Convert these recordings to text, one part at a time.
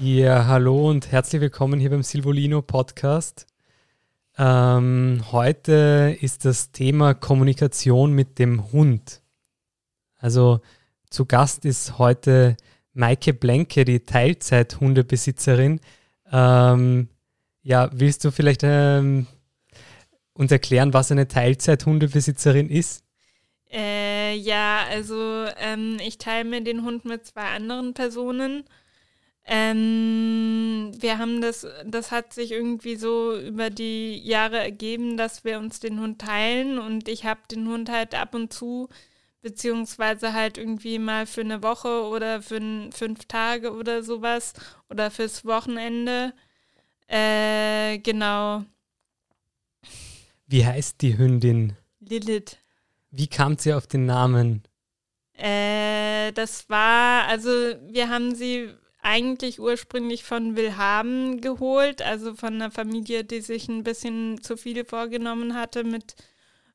Ja, hallo und herzlich willkommen hier beim Silvolino Podcast. Ähm, heute ist das Thema Kommunikation mit dem Hund. Also zu Gast ist heute Maike Blenke, die Teilzeit-Hundebesitzerin. Ähm, ja, willst du vielleicht ähm, uns erklären, was eine Teilzeit-Hundebesitzerin ist? Äh, ja, also ähm, ich teile mir den Hund mit zwei anderen Personen. Ähm, wir haben das, das hat sich irgendwie so über die Jahre ergeben, dass wir uns den Hund teilen und ich habe den Hund halt ab und zu, beziehungsweise halt irgendwie mal für eine Woche oder für fünf Tage oder sowas oder fürs Wochenende. Äh, genau. Wie heißt die Hündin? Lilith. Wie kam sie auf den Namen? Äh, das war, also wir haben sie eigentlich ursprünglich von Willhaben geholt, also von einer Familie, die sich ein bisschen zu viel vorgenommen hatte mit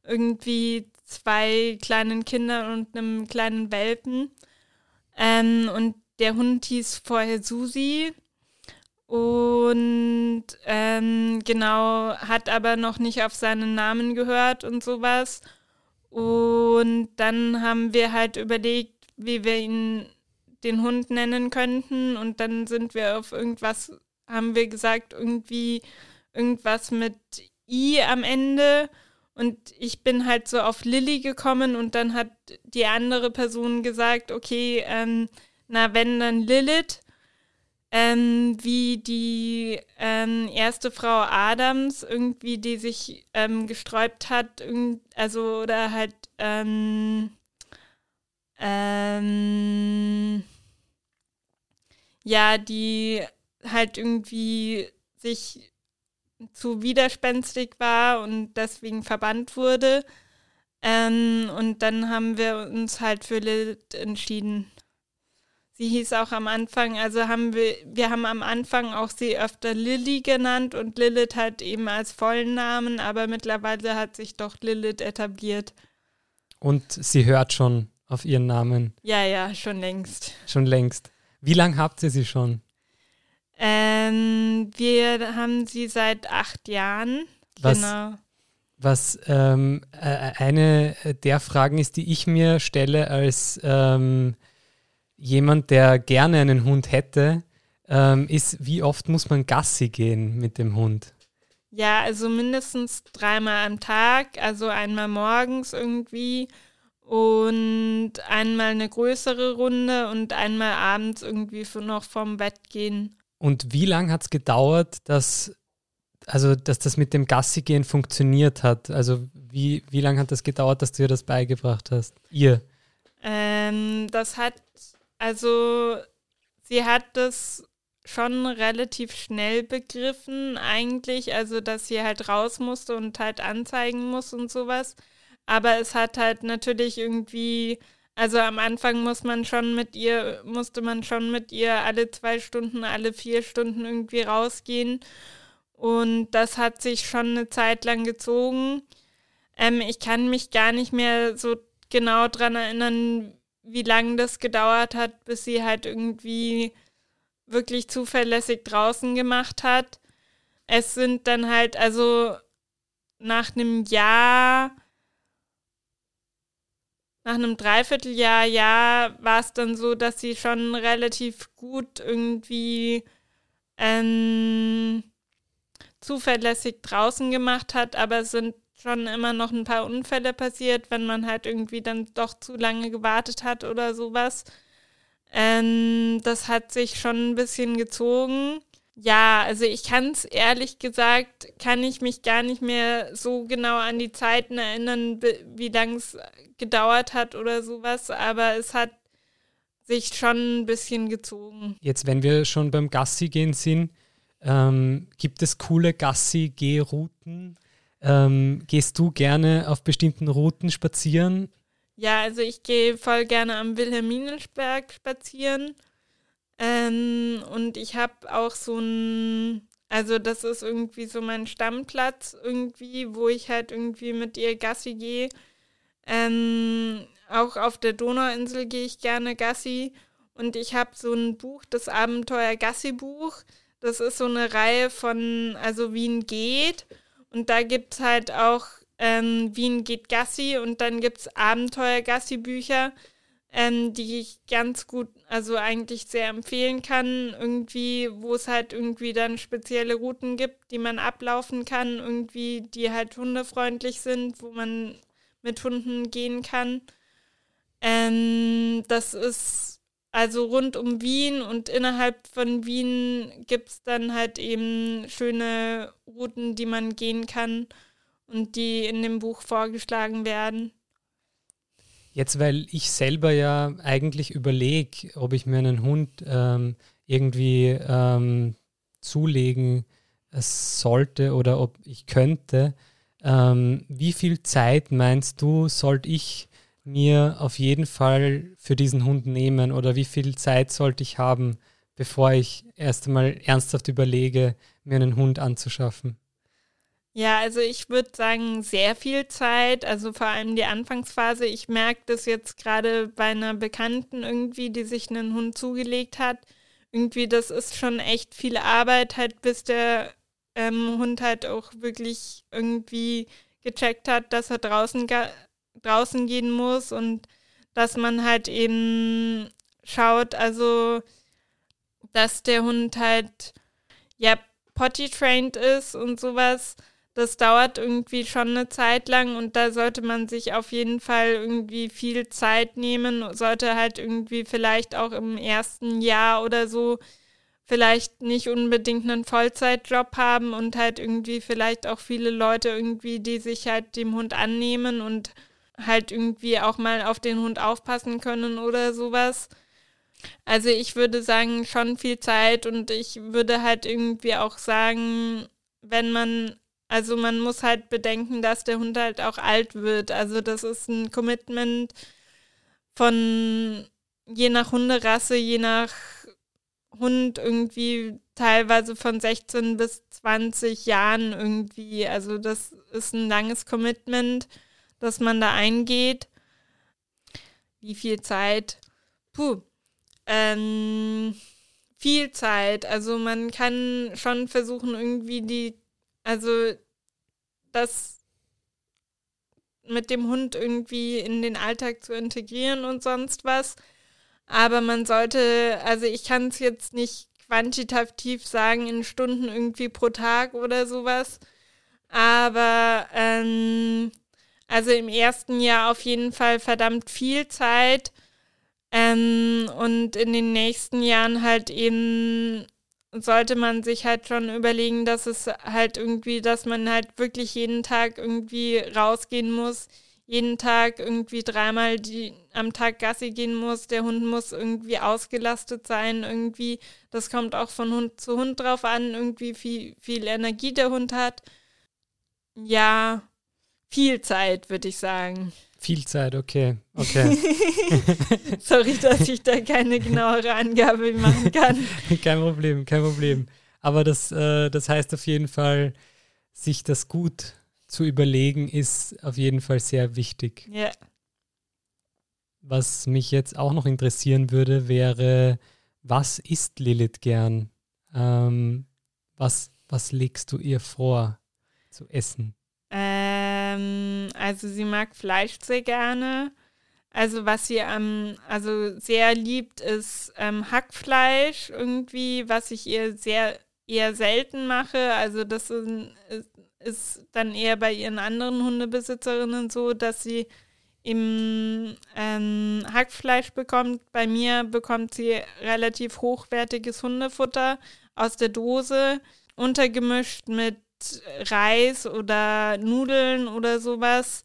irgendwie zwei kleinen Kindern und einem kleinen Welpen. Ähm, und der Hund hieß vorher Susi und ähm, genau hat aber noch nicht auf seinen Namen gehört und sowas. Und dann haben wir halt überlegt, wie wir ihn den Hund nennen könnten. Und dann sind wir auf irgendwas, haben wir gesagt, irgendwie irgendwas mit I am Ende. Und ich bin halt so auf Lilly gekommen und dann hat die andere Person gesagt, okay, ähm, na wenn dann Lilith, ähm, wie die ähm, erste Frau Adams irgendwie, die sich ähm, gesträubt hat, also oder halt ähm, ähm, ja, die halt irgendwie sich zu widerspenstig war und deswegen verbannt wurde. Ähm, und dann haben wir uns halt für Lilith entschieden. Sie hieß auch am Anfang, also haben wir, wir haben am Anfang auch sie öfter Lilly genannt und Lilith halt eben als vollen Namen, aber mittlerweile hat sich doch Lilith etabliert. Und sie hört schon auf ihren Namen. Ja, ja, schon längst. Schon längst. Wie lange habt ihr sie schon? Ähm, wir haben sie seit acht Jahren. Was, genau. Was ähm, äh, eine der Fragen ist, die ich mir stelle als ähm, jemand, der gerne einen Hund hätte, ähm, ist, wie oft muss man Gassi gehen mit dem Hund? Ja, also mindestens dreimal am Tag, also einmal morgens irgendwie und einmal eine größere Runde und einmal abends irgendwie noch vom Bett gehen. Und wie lange hat es gedauert, dass, also, dass das mit dem Gassi-Gehen funktioniert hat? Also wie, wie lange hat das gedauert, dass du ihr das beigebracht hast? Ihr? Ähm, das hat, also sie hat das schon relativ schnell begriffen eigentlich, also dass sie halt raus musste und halt anzeigen muss und sowas. Aber es hat halt natürlich irgendwie, also am Anfang muss man schon mit ihr, musste man schon mit ihr alle zwei Stunden, alle vier Stunden irgendwie rausgehen. Und das hat sich schon eine Zeit lang gezogen. Ähm, ich kann mich gar nicht mehr so genau dran erinnern, wie lange das gedauert hat, bis sie halt irgendwie wirklich zuverlässig draußen gemacht hat. Es sind dann halt, also nach einem Jahr nach einem Dreivierteljahr, ja, war es dann so, dass sie schon relativ gut irgendwie ähm, zuverlässig draußen gemacht hat, aber es sind schon immer noch ein paar Unfälle passiert, wenn man halt irgendwie dann doch zu lange gewartet hat oder sowas. Ähm, das hat sich schon ein bisschen gezogen. Ja, also ich kann es ehrlich gesagt, kann ich mich gar nicht mehr so genau an die Zeiten erinnern, wie lange es gedauert hat oder sowas, aber es hat sich schon ein bisschen gezogen. Jetzt, wenn wir schon beim Gassi gehen sind, ähm, gibt es coole Gassi-Gehrouten? Ähm, gehst du gerne auf bestimmten Routen spazieren? Ja, also ich gehe voll gerne am Wilhelminensberg spazieren. Ähm, und ich habe auch so ein, also das ist irgendwie so mein Stammplatz irgendwie, wo ich halt irgendwie mit ihr Gassi gehe. Ähm, auch auf der Donauinsel gehe ich gerne Gassi. Und ich habe so ein Buch, das Abenteuer Gassi-Buch. Das ist so eine Reihe von, also Wien geht. Und da gibt es halt auch ähm, Wien geht Gassi und dann gibt es Abenteuer-Gassi-Bücher, ähm, die ich ganz gut, also eigentlich sehr empfehlen kann. Irgendwie, wo es halt irgendwie dann spezielle Routen gibt, die man ablaufen kann, irgendwie, die halt hundefreundlich sind, wo man mit Hunden gehen kann. Ähm, das ist also rund um Wien und innerhalb von Wien gibt es dann halt eben schöne Routen, die man gehen kann und die in dem Buch vorgeschlagen werden. Jetzt, weil ich selber ja eigentlich überlege, ob ich mir einen Hund ähm, irgendwie ähm, zulegen sollte oder ob ich könnte. Ähm, wie viel Zeit meinst du, sollte ich mir auf jeden Fall für diesen Hund nehmen oder wie viel Zeit sollte ich haben, bevor ich erst einmal ernsthaft überlege, mir einen Hund anzuschaffen? Ja, also ich würde sagen, sehr viel Zeit, also vor allem die Anfangsphase. Ich merke das jetzt gerade bei einer Bekannten irgendwie, die sich einen Hund zugelegt hat. Irgendwie, das ist schon echt viel Arbeit, halt, bis der ähm, Hund halt auch wirklich irgendwie gecheckt hat, dass er draußen, draußen gehen muss und dass man halt eben schaut, also dass der Hund halt ja potty trained ist und sowas das dauert irgendwie schon eine Zeit lang und da sollte man sich auf jeden Fall irgendwie viel Zeit nehmen, sollte halt irgendwie vielleicht auch im ersten Jahr oder so vielleicht nicht unbedingt einen Vollzeitjob haben und halt irgendwie vielleicht auch viele Leute irgendwie, die sich halt dem Hund annehmen und halt irgendwie auch mal auf den Hund aufpassen können oder sowas. Also ich würde sagen, schon viel Zeit und ich würde halt irgendwie auch sagen, wenn man also man muss halt bedenken, dass der Hund halt auch alt wird. Also das ist ein Commitment von je nach Hunderasse, je nach Hund irgendwie teilweise von 16 bis 20 Jahren irgendwie. Also das ist ein langes Commitment, dass man da eingeht. Wie viel Zeit? Puh. Ähm, viel Zeit. Also man kann schon versuchen, irgendwie die, also das mit dem Hund irgendwie in den Alltag zu integrieren und sonst was. Aber man sollte, also ich kann es jetzt nicht quantitativ sagen in Stunden irgendwie pro Tag oder sowas. Aber ähm, also im ersten Jahr auf jeden Fall verdammt viel Zeit. Ähm, und in den nächsten Jahren halt eben sollte man sich halt schon überlegen, dass es halt irgendwie, dass man halt wirklich jeden Tag irgendwie rausgehen muss, jeden Tag irgendwie dreimal die, am Tag Gassi gehen muss, der Hund muss irgendwie ausgelastet sein, irgendwie, das kommt auch von Hund zu Hund drauf an, irgendwie wie viel Energie der Hund hat. Ja, viel Zeit, würde ich sagen. Viel Zeit, okay. okay. Sorry, dass ich da keine genauere Angabe machen kann. kein Problem, kein Problem. Aber das, äh, das heißt auf jeden Fall, sich das gut zu überlegen, ist auf jeden Fall sehr wichtig. Ja. Was mich jetzt auch noch interessieren würde, wäre, was isst Lilith gern? Ähm, was, was legst du ihr vor zu essen? Ähm, also sie mag Fleisch sehr gerne. Also was sie ähm, also sehr liebt, ist ähm, Hackfleisch irgendwie, was ich ihr sehr eher selten mache. Also das ist, ist dann eher bei ihren anderen Hundebesitzerinnen so, dass sie im ähm, Hackfleisch bekommt. Bei mir bekommt sie relativ hochwertiges Hundefutter aus der Dose, untergemischt mit Reis oder Nudeln oder sowas.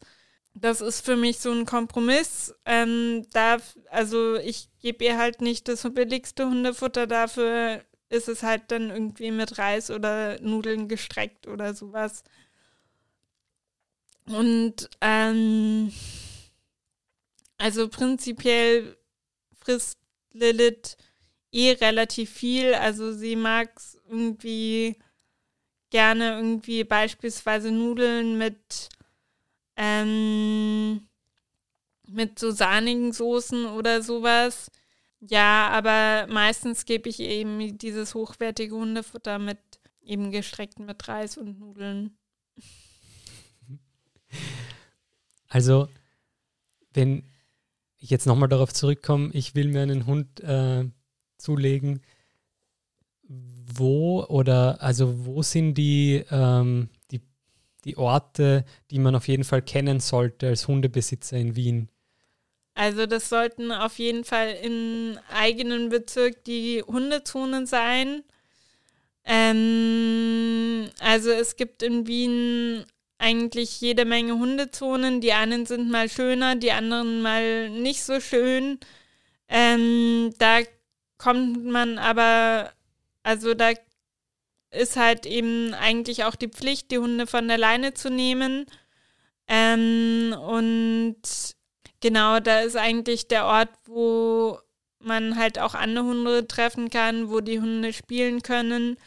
Das ist für mich so ein Kompromiss. Ähm, darf, also ich gebe ihr halt nicht das billigste Hundefutter, dafür ist es halt dann irgendwie mit Reis oder Nudeln gestreckt oder sowas. Und ähm, also prinzipiell frisst Lilith eh relativ viel. Also sie mag es irgendwie gerne irgendwie beispielsweise Nudeln mit, ähm, mit so sahnigen Soßen oder sowas. Ja, aber meistens gebe ich eben dieses hochwertige Hundefutter mit eben gestreckt mit Reis und Nudeln. Also, wenn ich jetzt nochmal darauf zurückkomme, ich will mir einen Hund äh, zulegen, wo oder also wo sind die, ähm, die, die Orte, die man auf jeden Fall kennen sollte als Hundebesitzer in Wien? Also das sollten auf jeden Fall im eigenen Bezirk die Hundezonen sein. Ähm, also es gibt in Wien eigentlich jede Menge Hundezonen. Die einen sind mal schöner, die anderen mal nicht so schön. Ähm, da kommt man aber, also da ist halt eben eigentlich auch die Pflicht, die Hunde von der Leine zu nehmen. Ähm, und genau, da ist eigentlich der Ort, wo man halt auch andere Hunde treffen kann, wo die Hunde spielen können.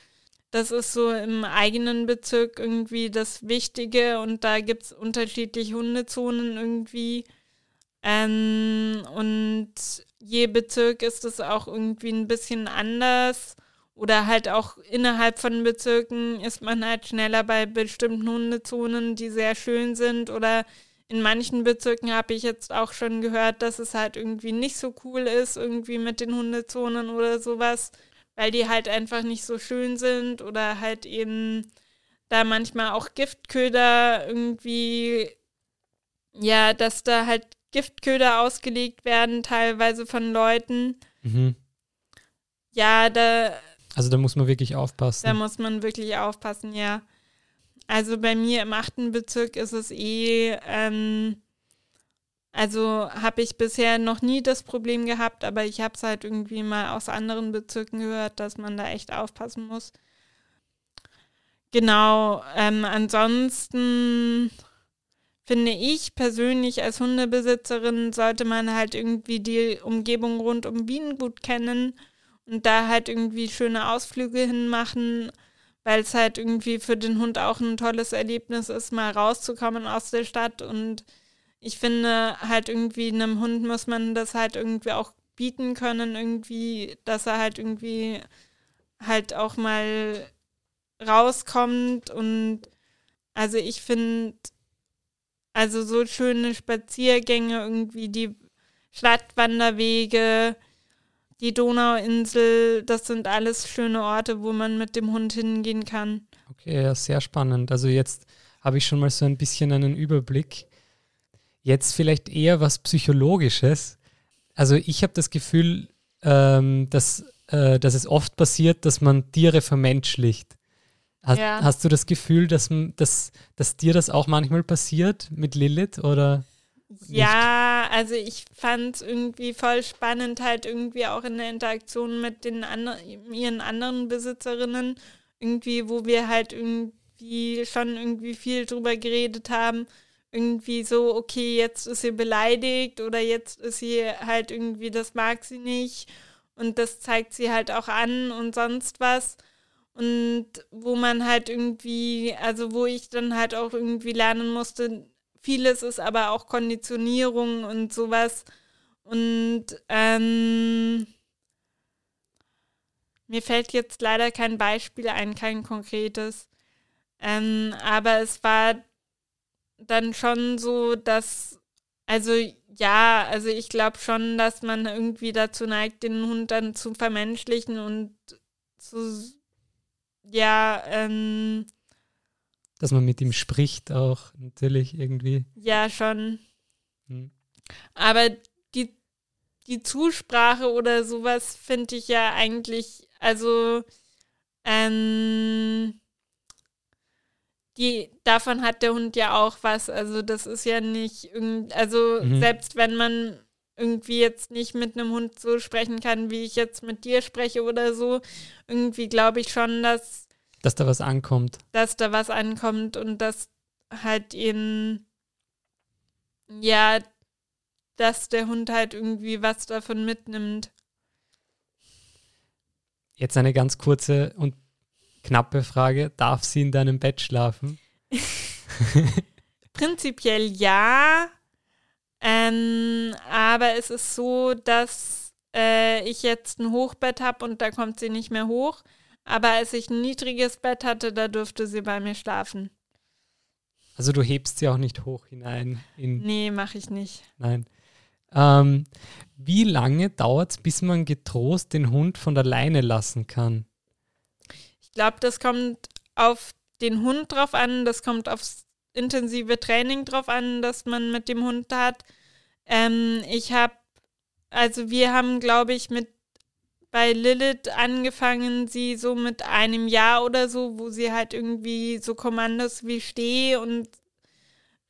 Das ist so im eigenen Bezirk irgendwie das Wichtige und da gibt es unterschiedliche Hundezonen irgendwie. Ähm, und je Bezirk ist es auch irgendwie ein bisschen anders. Oder halt auch innerhalb von Bezirken ist man halt schneller bei bestimmten Hundezonen, die sehr schön sind. Oder in manchen Bezirken habe ich jetzt auch schon gehört, dass es halt irgendwie nicht so cool ist, irgendwie mit den Hundezonen oder sowas weil die halt einfach nicht so schön sind oder halt eben da manchmal auch Giftköder irgendwie, ja, dass da halt Giftköder ausgelegt werden, teilweise von Leuten. Mhm. Ja, da. Also da muss man wirklich aufpassen. Da muss man wirklich aufpassen, ja. Also bei mir im achten Bezirk ist es eh ähm, also habe ich bisher noch nie das Problem gehabt, aber ich habe es halt irgendwie mal aus anderen Bezirken gehört, dass man da echt aufpassen muss. Genau, ähm, ansonsten finde ich persönlich als Hundebesitzerin sollte man halt irgendwie die Umgebung rund um Wien gut kennen und da halt irgendwie schöne Ausflüge hinmachen, weil es halt irgendwie für den Hund auch ein tolles Erlebnis ist, mal rauszukommen aus der Stadt. Und ich finde halt irgendwie einem Hund muss man das halt irgendwie auch bieten können, irgendwie, dass er halt irgendwie halt auch mal rauskommt. Und also ich finde also so schöne Spaziergänge, irgendwie die Stadtwanderwege, die Donauinsel, das sind alles schöne Orte, wo man mit dem Hund hingehen kann. Okay, ja, sehr spannend. Also jetzt habe ich schon mal so ein bisschen einen Überblick. Jetzt vielleicht eher was Psychologisches. Also ich habe das Gefühl, ähm, dass, äh, dass es oft passiert, dass man Tiere vermenschlicht. Hast, ja. hast du das Gefühl, dass, dass, dass dir das auch manchmal passiert mit Lilith oder? Ja, also ich fand es irgendwie voll spannend, halt irgendwie auch in der Interaktion mit den anderen, ihren anderen Besitzerinnen, irgendwie, wo wir halt irgendwie schon irgendwie viel drüber geredet haben irgendwie so, okay, jetzt ist sie beleidigt oder jetzt ist sie halt irgendwie, das mag sie nicht und das zeigt sie halt auch an und sonst was. Und wo man halt irgendwie, also wo ich dann halt auch irgendwie lernen musste, vieles ist aber auch Konditionierung und sowas. Und ähm, mir fällt jetzt leider kein Beispiel ein, kein konkretes. Ähm, aber es war dann schon so, dass, also ja, also ich glaube schon, dass man irgendwie dazu neigt, den Hund dann zu vermenschlichen und zu, ja, ähm, dass man mit ihm spricht auch natürlich irgendwie. Ja, schon. Hm. Aber die, die Zusprache oder sowas finde ich ja eigentlich, also ähm, die, davon hat der Hund ja auch was. Also das ist ja nicht also mhm. selbst wenn man irgendwie jetzt nicht mit einem Hund so sprechen kann, wie ich jetzt mit dir spreche oder so, irgendwie glaube ich schon, dass dass da was ankommt. Dass da was ankommt und dass halt ihn ja, dass der Hund halt irgendwie was davon mitnimmt. Jetzt eine ganz kurze und Knappe Frage, darf sie in deinem Bett schlafen? Prinzipiell ja, ähm, aber es ist so, dass äh, ich jetzt ein Hochbett habe und da kommt sie nicht mehr hoch. Aber als ich ein niedriges Bett hatte, da durfte sie bei mir schlafen. Also du hebst sie auch nicht hoch hinein? In nee, mache ich nicht. Nein. Ähm, wie lange dauert es, bis man getrost den Hund von der Leine lassen kann? Ich glaube, das kommt auf den Hund drauf an, das kommt aufs intensive Training drauf an, das man mit dem Hund hat. Ähm, ich habe, also wir haben, glaube ich, mit bei Lilith angefangen, sie so mit einem Jahr oder so, wo sie halt irgendwie so Kommandos wie Steh und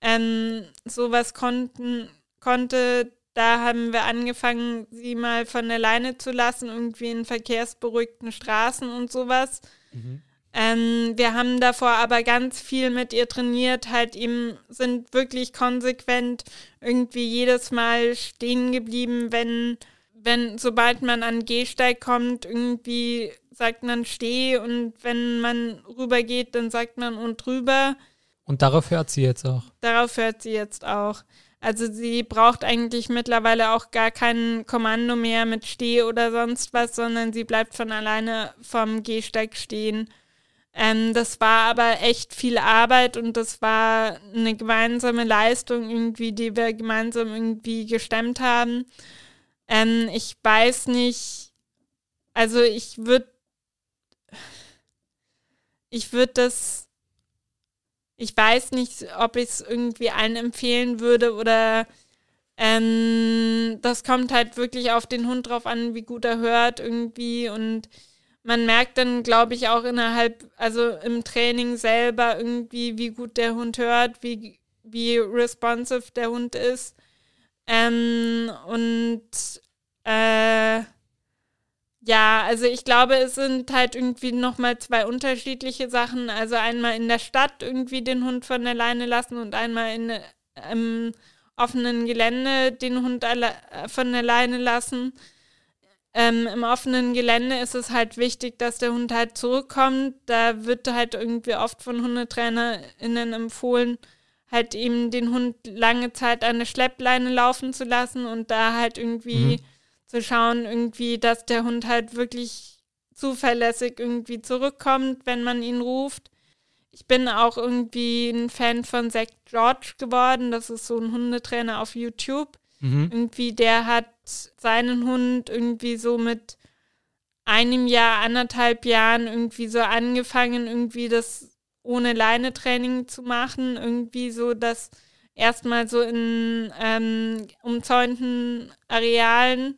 ähm, sowas konnten, konnte. Da haben wir angefangen, sie mal von der Leine zu lassen, irgendwie in verkehrsberuhigten Straßen und sowas. Mhm. Ähm, wir haben davor aber ganz viel mit ihr trainiert, halt eben sind wirklich konsequent irgendwie jedes Mal stehen geblieben, wenn, wenn, sobald man an Gehsteig kommt, irgendwie sagt man steh und wenn man rübergeht, dann sagt man und drüber. Und darauf hört sie jetzt auch. Darauf hört sie jetzt auch. Also sie braucht eigentlich mittlerweile auch gar kein Kommando mehr mit Steh oder sonst was, sondern sie bleibt von alleine vom Gehsteig stehen. Ähm, das war aber echt viel Arbeit und das war eine gemeinsame Leistung irgendwie, die wir gemeinsam irgendwie gestemmt haben. Ähm, ich weiß nicht, also ich würde, ich würde das, ich weiß nicht, ob ich es irgendwie allen empfehlen würde oder ähm, das kommt halt wirklich auf den Hund drauf an, wie gut er hört irgendwie und man merkt dann, glaube ich, auch innerhalb, also im Training selber irgendwie, wie gut der Hund hört, wie, wie responsive der Hund ist. Ähm, und äh, ja, also ich glaube, es sind halt irgendwie nochmal zwei unterschiedliche Sachen. Also einmal in der Stadt irgendwie den Hund von der Leine lassen und einmal in, im offenen Gelände den Hund von der Leine lassen. Ähm, Im offenen Gelände ist es halt wichtig, dass der Hund halt zurückkommt. Da wird halt irgendwie oft von HundetrainerInnen empfohlen, halt eben den Hund lange Zeit an der Schleppleine laufen zu lassen und da halt irgendwie mhm. zu schauen, irgendwie, dass der Hund halt wirklich zuverlässig irgendwie zurückkommt, wenn man ihn ruft. Ich bin auch irgendwie ein Fan von Zach George geworden. Das ist so ein Hundetrainer auf YouTube. Mhm. Irgendwie, der hat seinen Hund irgendwie so mit einem Jahr, anderthalb Jahren irgendwie so angefangen, irgendwie das ohne Leine-Training zu machen. Irgendwie so, dass erstmal so in ähm, umzäunten Arealen.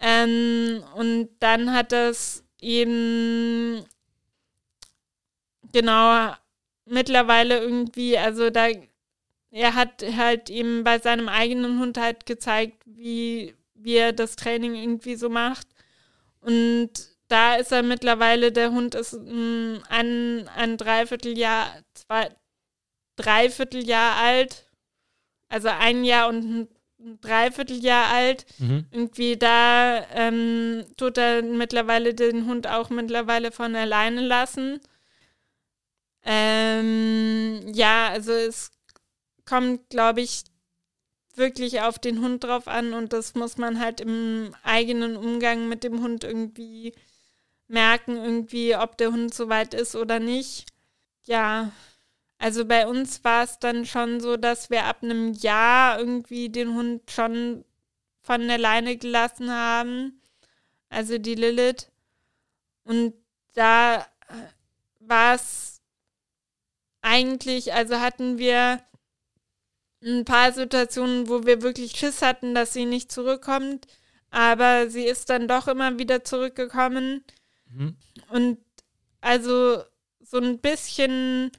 Ähm, und dann hat das eben genau mittlerweile irgendwie, also da er hat halt eben bei seinem eigenen Hund halt gezeigt, wie, wie er das Training irgendwie so macht. Und da ist er mittlerweile, der Hund ist ein, ein, ein Dreivierteljahr, zwei, Dreivierteljahr alt, also ein Jahr und ein Dreivierteljahr alt. Mhm. Irgendwie da ähm, tut er mittlerweile den Hund auch mittlerweile von alleine lassen. Ähm, ja, also es kommt, glaube ich, wirklich auf den Hund drauf an und das muss man halt im eigenen Umgang mit dem Hund irgendwie merken, irgendwie, ob der Hund so weit ist oder nicht. Ja, also bei uns war es dann schon so, dass wir ab einem Jahr irgendwie den Hund schon von der Leine gelassen haben, also die Lilith. Und da war es eigentlich, also hatten wir ein paar Situationen, wo wir wirklich Schiss hatten, dass sie nicht zurückkommt. Aber sie ist dann doch immer wieder zurückgekommen. Mhm. Und also so ein bisschen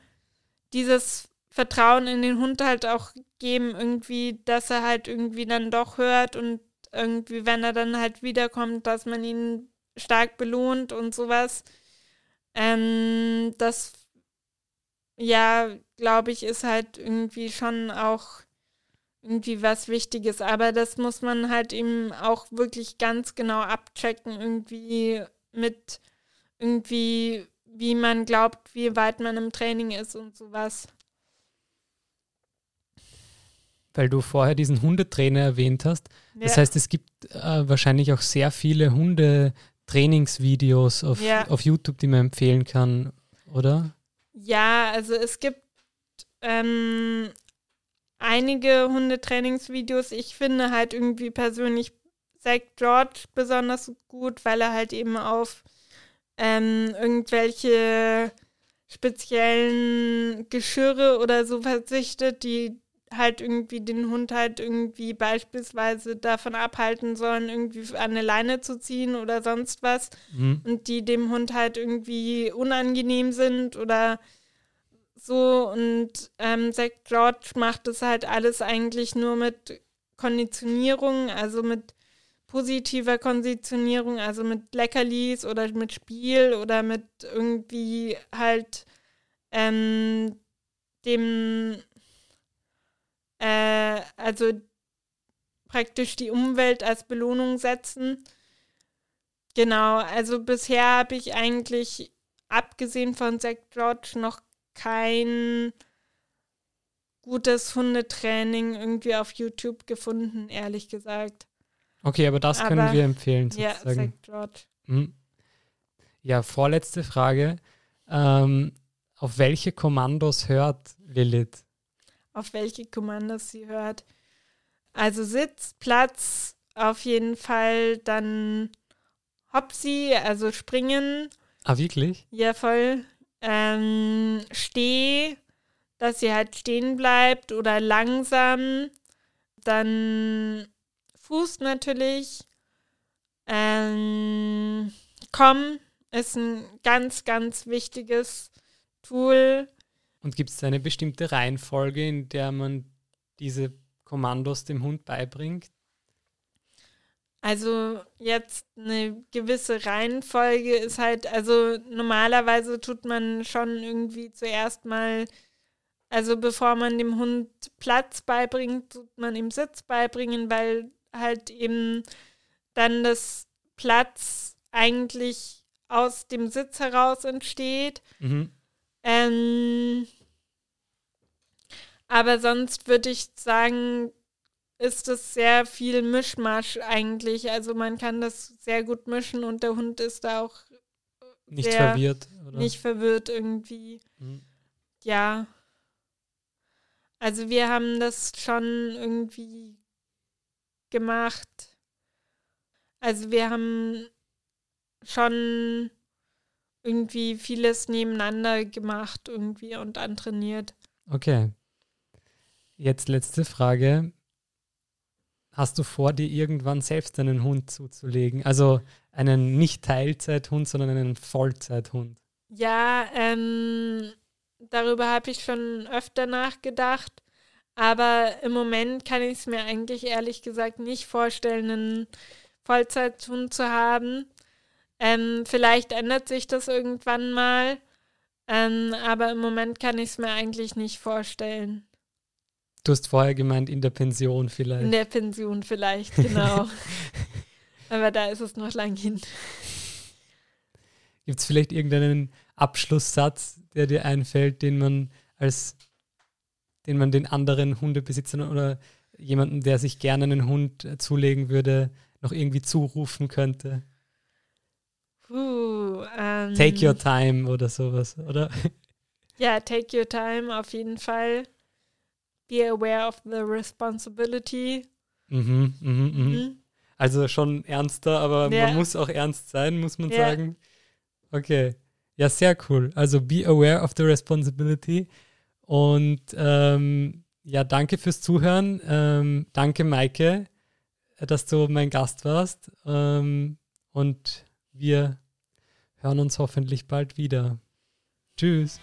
dieses Vertrauen in den Hund halt auch geben, irgendwie, dass er halt irgendwie dann doch hört und irgendwie, wenn er dann halt wiederkommt, dass man ihn stark belohnt und sowas. Ähm, das ja, glaube ich, ist halt irgendwie schon auch irgendwie was Wichtiges. Aber das muss man halt eben auch wirklich ganz genau abchecken, irgendwie mit irgendwie, wie man glaubt, wie weit man im Training ist und sowas. weil du vorher diesen Hundetrainer erwähnt hast. Ja. Das heißt, es gibt äh, wahrscheinlich auch sehr viele Hundetrainingsvideos auf, ja. auf YouTube, die man empfehlen kann, oder? Ja, also es gibt ähm, einige Hundetrainingsvideos. Ich finde halt irgendwie persönlich Zach George besonders gut, weil er halt eben auf ähm, irgendwelche speziellen Geschirre oder so verzichtet, die halt irgendwie den Hund halt irgendwie beispielsweise davon abhalten sollen, irgendwie an eine Leine zu ziehen oder sonst was mhm. und die dem Hund halt irgendwie unangenehm sind oder so und ähm, Zach George macht das halt alles eigentlich nur mit Konditionierung, also mit positiver Konditionierung, also mit Leckerlis oder mit Spiel oder mit irgendwie halt ähm, dem äh, also praktisch die Umwelt als Belohnung setzen. Genau, also bisher habe ich eigentlich, abgesehen von Zach George, noch kein gutes Hundetraining irgendwie auf YouTube gefunden, ehrlich gesagt. Okay, aber das aber, können wir empfehlen. Sozusagen. Ja, Zach George. Mhm. Ja, vorletzte Frage. Ähm, auf welche Kommandos hört Lilith? auf welche Kommandos sie hört. Also Sitz, Platz, auf jeden Fall dann Hopsi, also springen. Ah, wirklich? Ja, voll. Ähm, steh, dass sie halt stehen bleibt oder langsam. Dann Fuß natürlich. Ähm, komm ist ein ganz, ganz wichtiges Tool. Und gibt es eine bestimmte Reihenfolge, in der man diese Kommandos dem Hund beibringt? Also jetzt eine gewisse Reihenfolge ist halt, also normalerweise tut man schon irgendwie zuerst mal, also bevor man dem Hund Platz beibringt, tut man ihm Sitz beibringen, weil halt eben dann das Platz eigentlich aus dem Sitz heraus entsteht. Mhm. Ähm, aber sonst würde ich sagen, ist es sehr viel Mischmasch eigentlich. Also man kann das sehr gut mischen und der Hund ist da auch nicht verwirrt. Oder? Nicht verwirrt irgendwie. Mhm. Ja. Also wir haben das schon irgendwie gemacht. Also wir haben schon irgendwie vieles nebeneinander gemacht irgendwie und antrainiert. Okay. Jetzt letzte Frage. Hast du vor, dir irgendwann selbst einen Hund zuzulegen? Also einen nicht Teilzeithund, sondern einen Vollzeithund? Ja, ähm, darüber habe ich schon öfter nachgedacht. Aber im Moment kann ich es mir eigentlich ehrlich gesagt nicht vorstellen, einen Vollzeithund zu haben. Ähm, vielleicht ändert sich das irgendwann mal, ähm, aber im Moment kann ich es mir eigentlich nicht vorstellen. Du hast vorher gemeint, in der Pension vielleicht. In der Pension vielleicht, genau. aber da ist es noch lang hin. Gibt es vielleicht irgendeinen Abschlusssatz, der dir einfällt, den man als den man den anderen Hundebesitzern oder jemanden, der sich gerne einen Hund zulegen würde, noch irgendwie zurufen könnte? Uh, ähm, take your time oder sowas, oder? Ja, take your time auf jeden Fall. Be aware of the responsibility. Mhm, mhm, mhm. mhm. Also schon ernster, aber ja. man muss auch ernst sein, muss man ja. sagen. Okay. Ja, sehr cool. Also be aware of the responsibility. Und ähm, ja, danke fürs Zuhören. Ähm, danke, Maike, dass du mein Gast warst. Ähm, und wir hören uns hoffentlich bald wieder. Tschüss.